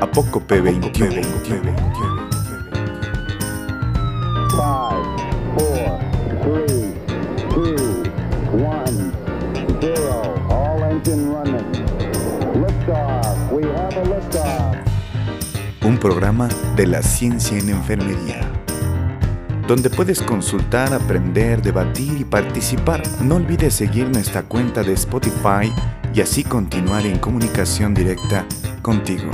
Apócope 21. Five, four, three, two, one, zero. All engine running. Liftoff. We have a liftoff. Un programa de la ciencia en enfermería. Donde puedes consultar, aprender, debatir y participar. No olvides seguir nuestra cuenta de Spotify y así continuar en comunicación directa contigo.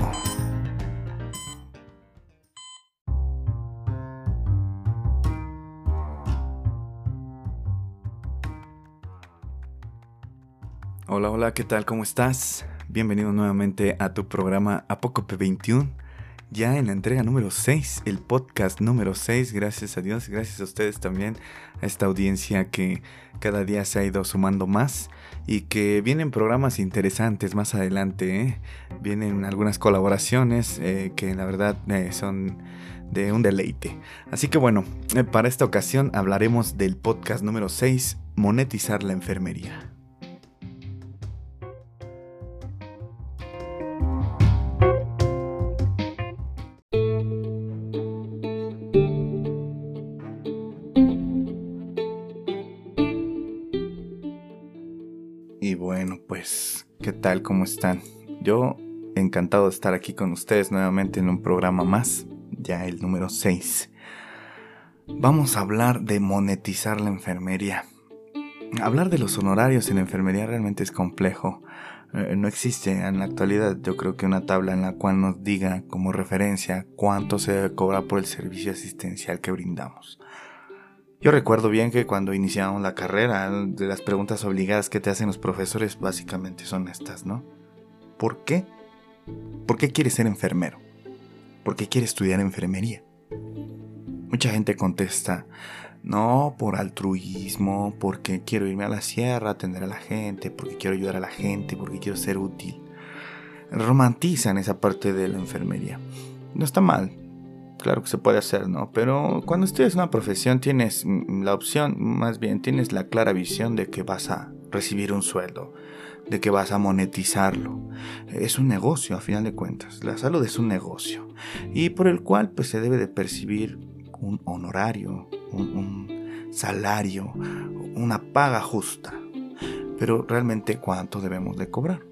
Hola, hola, ¿qué tal? ¿Cómo estás? Bienvenido nuevamente a tu programa Apócope 21, ya en la entrega número 6, el podcast número 6, gracias a Dios, gracias a ustedes también, a esta audiencia que cada día se ha ido sumando más y que vienen programas interesantes más adelante, ¿eh? vienen algunas colaboraciones eh, que la verdad eh, son de un deleite. Así que bueno, eh, para esta ocasión hablaremos del podcast número 6, monetizar la enfermería. Bueno, pues, ¿qué tal? ¿Cómo están? Yo encantado de estar aquí con ustedes nuevamente en un programa más, ya el número 6. Vamos a hablar de monetizar la enfermería. Hablar de los honorarios en enfermería realmente es complejo. Eh, no existe en la actualidad yo creo que una tabla en la cual nos diga como referencia cuánto se debe cobrar por el servicio asistencial que brindamos. Yo recuerdo bien que cuando iniciamos la carrera, de las preguntas obligadas que te hacen los profesores básicamente son estas, ¿no? ¿Por qué? ¿Por qué quieres ser enfermero? ¿Por qué quieres estudiar enfermería? Mucha gente contesta, no, por altruismo, porque quiero irme a la sierra atender a la gente, porque quiero ayudar a la gente, porque quiero ser útil. Romantizan esa parte de la enfermería. No está mal, claro que se puede hacer, ¿no? Pero cuando estudias una profesión tienes mm, la opción, más bien tienes la clara visión de que vas a recibir un sueldo, de que vas a monetizarlo. Es un negocio, a final de cuentas. La salud es un negocio y por el cual pues se debe de percibir un honorario, un, un salario, una paga justa. Pero realmente cuánto debemos de cobrar.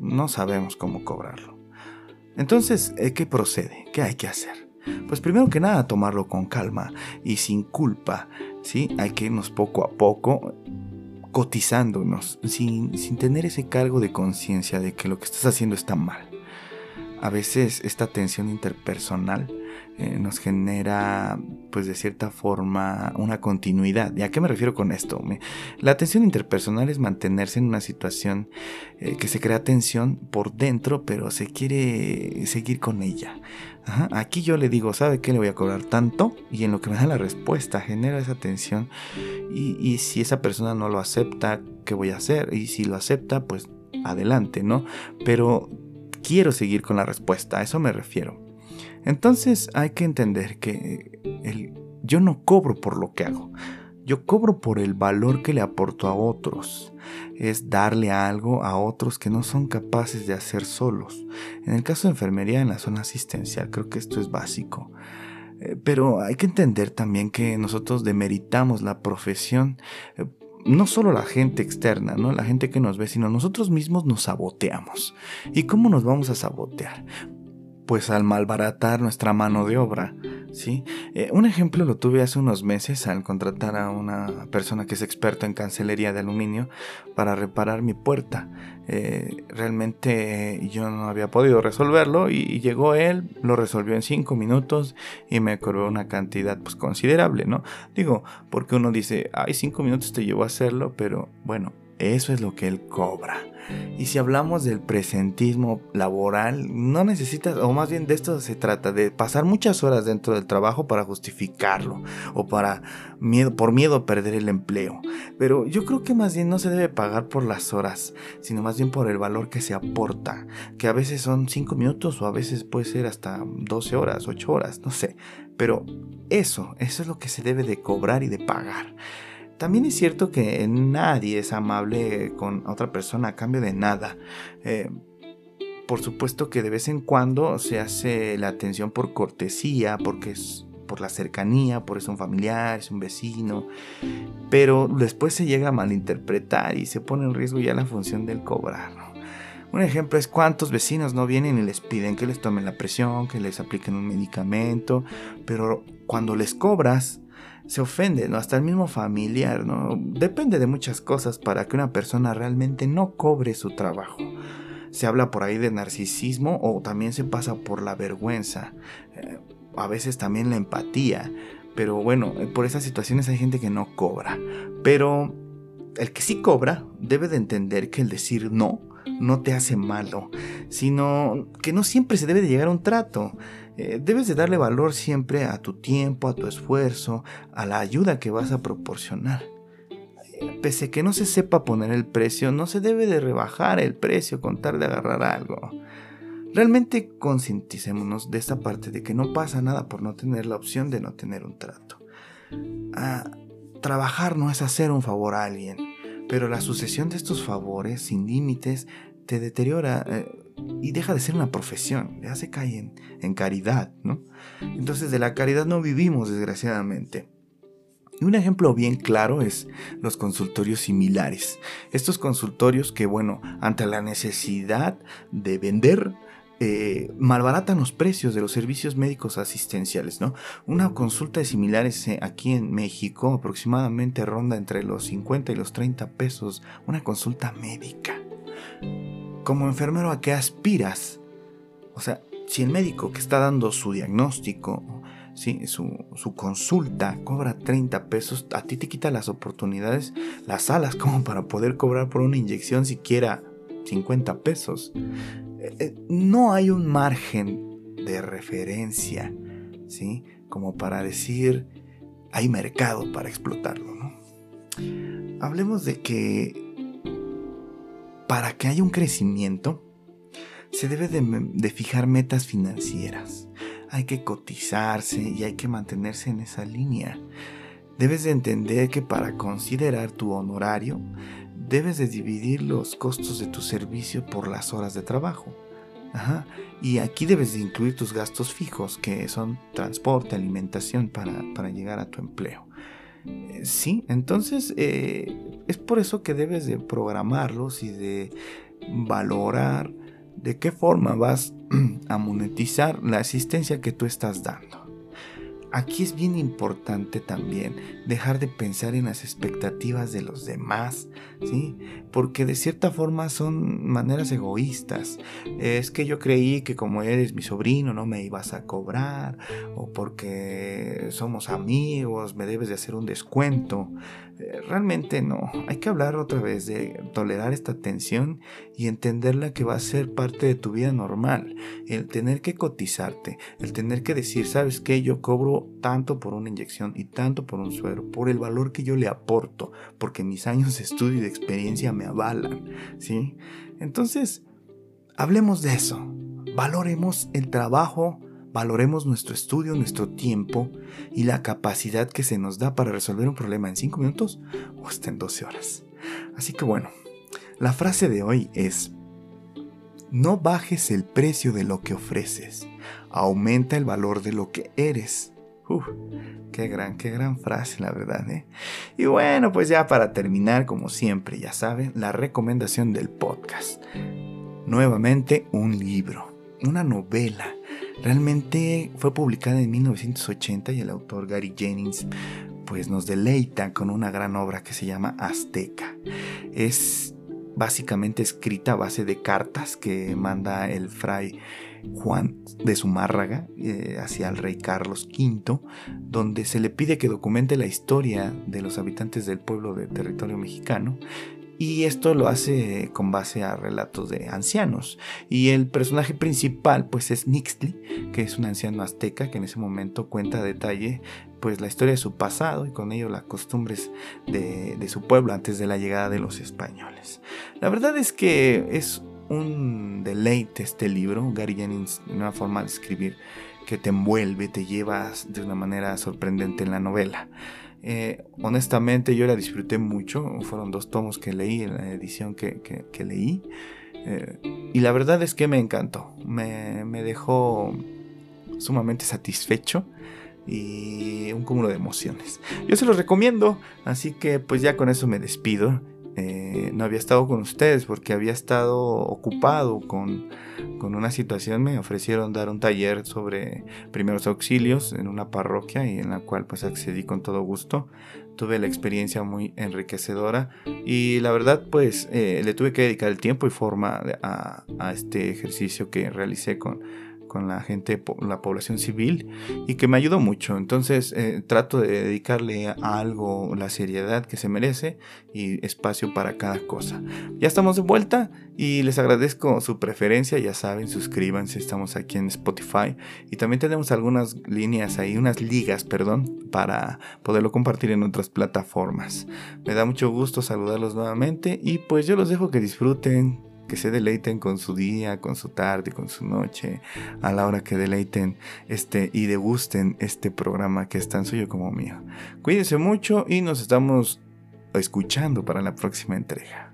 No sabemos cómo cobrarlo. Entonces, ¿eh, ¿qué procede? ¿Qué hay que hacer? Pues primero que nada tomarlo con calma y sin culpa, ¿sí? Hay que irnos poco a poco cotizándonos, sin, sin tener ese cargo de conciencia de que lo que estás haciendo está mal. A veces esta tensión interpersonal eh, nos genera, pues de cierta forma, una continuidad. ¿Y a qué me refiero con esto? La tensión interpersonal es mantenerse en una situación eh, que se crea tensión por dentro, pero se quiere seguir con ella. Aquí yo le digo, ¿sabe qué? Le voy a cobrar tanto y en lo que me da la respuesta genera esa tensión y, y si esa persona no lo acepta, ¿qué voy a hacer? Y si lo acepta, pues adelante, ¿no? Pero quiero seguir con la respuesta, a eso me refiero. Entonces hay que entender que el- yo no cobro por lo que hago, yo cobro por el valor que le aporto a otros. Es darle algo a otros que no son capaces de hacer solos. En el caso de enfermería en la zona asistencial, creo que esto es básico. Eh, Pero hay que entender también que nosotros demeritamos la profesión, eh, no solo la gente externa, ¿no? La gente que nos ve, sino nosotros mismos nos saboteamos. ¿Y cómo nos vamos a sabotear? Pues al malbaratar nuestra mano de obra, ¿sí? Eh, un ejemplo lo tuve hace unos meses al contratar a una persona que es experta en cancelería de aluminio para reparar mi puerta. Eh, realmente eh, yo no había podido resolverlo y, llegó él, lo resolvió en cinco minutos y me cobró una cantidad pues considerable, ¿no? Digo, porque uno dice, ay, cinco minutos te llevó a hacerlo, pero bueno, eso es lo que él cobra. Y si hablamos del presentismo laboral, no necesitas, o más bien de esto se trata, de pasar muchas horas dentro del trabajo para justificarlo, o para miedo, por miedo a perder el empleo. Pero yo creo que más bien no se debe pagar por las horas, sino más bien por el valor que se aporta, que a veces son 5 minutos o a veces puede ser hasta 12 horas, 8 horas, no sé. Pero eso, eso es lo que se debe de cobrar y de pagar. También es cierto que nadie es amable con otra persona a cambio de nada. Eh, por supuesto que de vez en cuando se hace la atención por cortesía, porque es por la cercanía, por es un familiar, es un vecino, pero después se llega a malinterpretar y se pone en riesgo ya la función del cobrar. Un ejemplo es cuántos vecinos no vienen y les piden que les tomen la presión, que les apliquen un medicamento, pero cuando les cobras se ofende, ¿no? Hasta el mismo familiar, ¿no? Depende de muchas cosas para que una persona realmente no cobre su trabajo. Se habla por ahí de narcisismo o también se pasa por la vergüenza. Eh, a veces también la empatía. Pero bueno, eh, por esas situaciones hay gente que no cobra. Pero el que sí cobra debe de entender que el decir no no te hace malo, sino que no siempre se debe de llegar a un trato. Eh, debes de darle valor siempre a tu tiempo, a tu esfuerzo, a la ayuda que vas a proporcionar. Eh, pese que no se sepa poner el precio, no se debe de rebajar el precio con tal de agarrar algo. Realmente concienticémonos de esta parte de que no pasa nada por no tener la opción de no tener un trato. Ah, trabajar no es hacer un favor a alguien, pero la sucesión de estos favores sin límites te deteriora eh, y deja de ser una profesión, ya se cae en, caridad, ¿no? Entonces de la caridad no vivimos, desgraciadamente. Y un ejemplo bien claro es los consultorios similares. Estos consultorios que, bueno, ante la necesidad de vender, eh, malbaratan los precios de los servicios médicos asistenciales, ¿no? Una consulta de similares eh, aquí en México aproximadamente ronda entre los 50 y los 30 pesos una consulta médica. Como enfermero, ¿a qué aspiras? O sea, si el médico que está dando su diagnóstico, ¿sí? su, su consulta cobra 30 pesos, a ti te quita las oportunidades, las alas como para poder cobrar por una inyección siquiera 50 pesos. Eh, no hay un margen de referencia, ¿sí? Como para decir, hay mercado para explotarlo, ¿no? Hablemos de que para que haya un crecimiento, se debe de, fijar metas financieras. Hay que cotizarse y hay que mantenerse en esa línea. Debes de entender que para considerar tu honorario, debes de dividir los costos de tu servicio por las horas de trabajo. Y aquí debes de incluir tus gastos fijos, que son transporte, alimentación para, llegar a tu empleo. Eh, sí, entonces eh, es por eso que debes de programarlos y de valorar de qué forma vas a monetizar la asistencia que tú estás dando aquí es bien importante también dejar de pensar en las expectativas de los demás, ¿sí? Porque de cierta forma son maneras egoístas. Es que yo creí que como eres mi sobrino no me ibas a cobrar, o porque somos amigos me debes de hacer un descuento. Eh, realmente no, hay que hablar otra vez de tolerar esta tensión y entenderla que va a ser parte de tu vida normal. El tener que cotizarte, el tener que decir, ¿sabes qué? Yo cobro tanto por una inyección y tanto por un suero, por el valor que yo le aporto, porque mis años de estudio y de experiencia me avalan, ¿sí? Entonces, hablemos de eso. Valoremos el trabajo valoremos nuestro estudio, nuestro tiempo y la capacidad que se nos da para resolver un problema en 5 minutos o hasta en 12 horas. Así que bueno, la frase de hoy es, no bajes el precio de lo que ofreces, aumenta el valor de lo que eres. Uf, qué gran, qué gran frase, la verdad. ¿eh? Y bueno, pues ya para terminar, como siempre, ya saben, la recomendación del podcast. Nuevamente un libro, una novela Realmente fue publicada en 1980 y el autor Gary Jennings pues nos deleita con una gran obra que se llama Azteca. Es básicamente escrita a base de cartas que manda el fray Juan de Zumárraga eh, hacia el rey Carlos V, donde se le pide que documente la historia de los habitantes del pueblo de territorio mexicano y esto lo hace con base a relatos de ancianos. Y el personaje principal pues es Nixtli, que es un anciano azteca que en ese momento cuenta a detalle pues la historia de su pasado y con ello las costumbres de, de su pueblo antes de la llegada de los españoles. La verdad es que es un deleite este libro, Gary Jennings, una forma de escribir que te envuelve, te llevas de una manera sorprendente en la novela. Eh, honestamente yo la disfruté mucho, fueron dos tomos que leí en la edición que, leí. Eh, y la verdad es que me encantó, me, me dejó sumamente satisfecho y un cúmulo de emociones. Yo se los recomiendo, así que pues ya con eso me despido. Eh, no había estado con ustedes porque había estado ocupado con, con, una situación. Me ofrecieron dar un taller sobre primeros auxilios en una parroquia y en la cual pues accedí con todo gusto. Tuve la experiencia muy enriquecedora y la verdad pues eh, le tuve que dedicar el tiempo y forma a, a este ejercicio que realicé con con la gente, la población civil y que me ayudó mucho. Entonces eh, trato de dedicarle a algo la seriedad que se merece y espacio para cada cosa. Ya estamos de vuelta y les agradezco su preferencia. Ya saben, suscríbanse, estamos aquí en Spotify y también tenemos algunas líneas ahí, unas ligas, perdón, para poderlo compartir en otras plataformas. Me da mucho gusto saludarlos nuevamente y pues yo los dejo que disfruten que se deleiten con su día, con su tarde, con su noche, a la hora que deleiten este y degusten este programa que es tan suyo como mío. Cuídense mucho y nos estamos escuchando para la próxima entrega.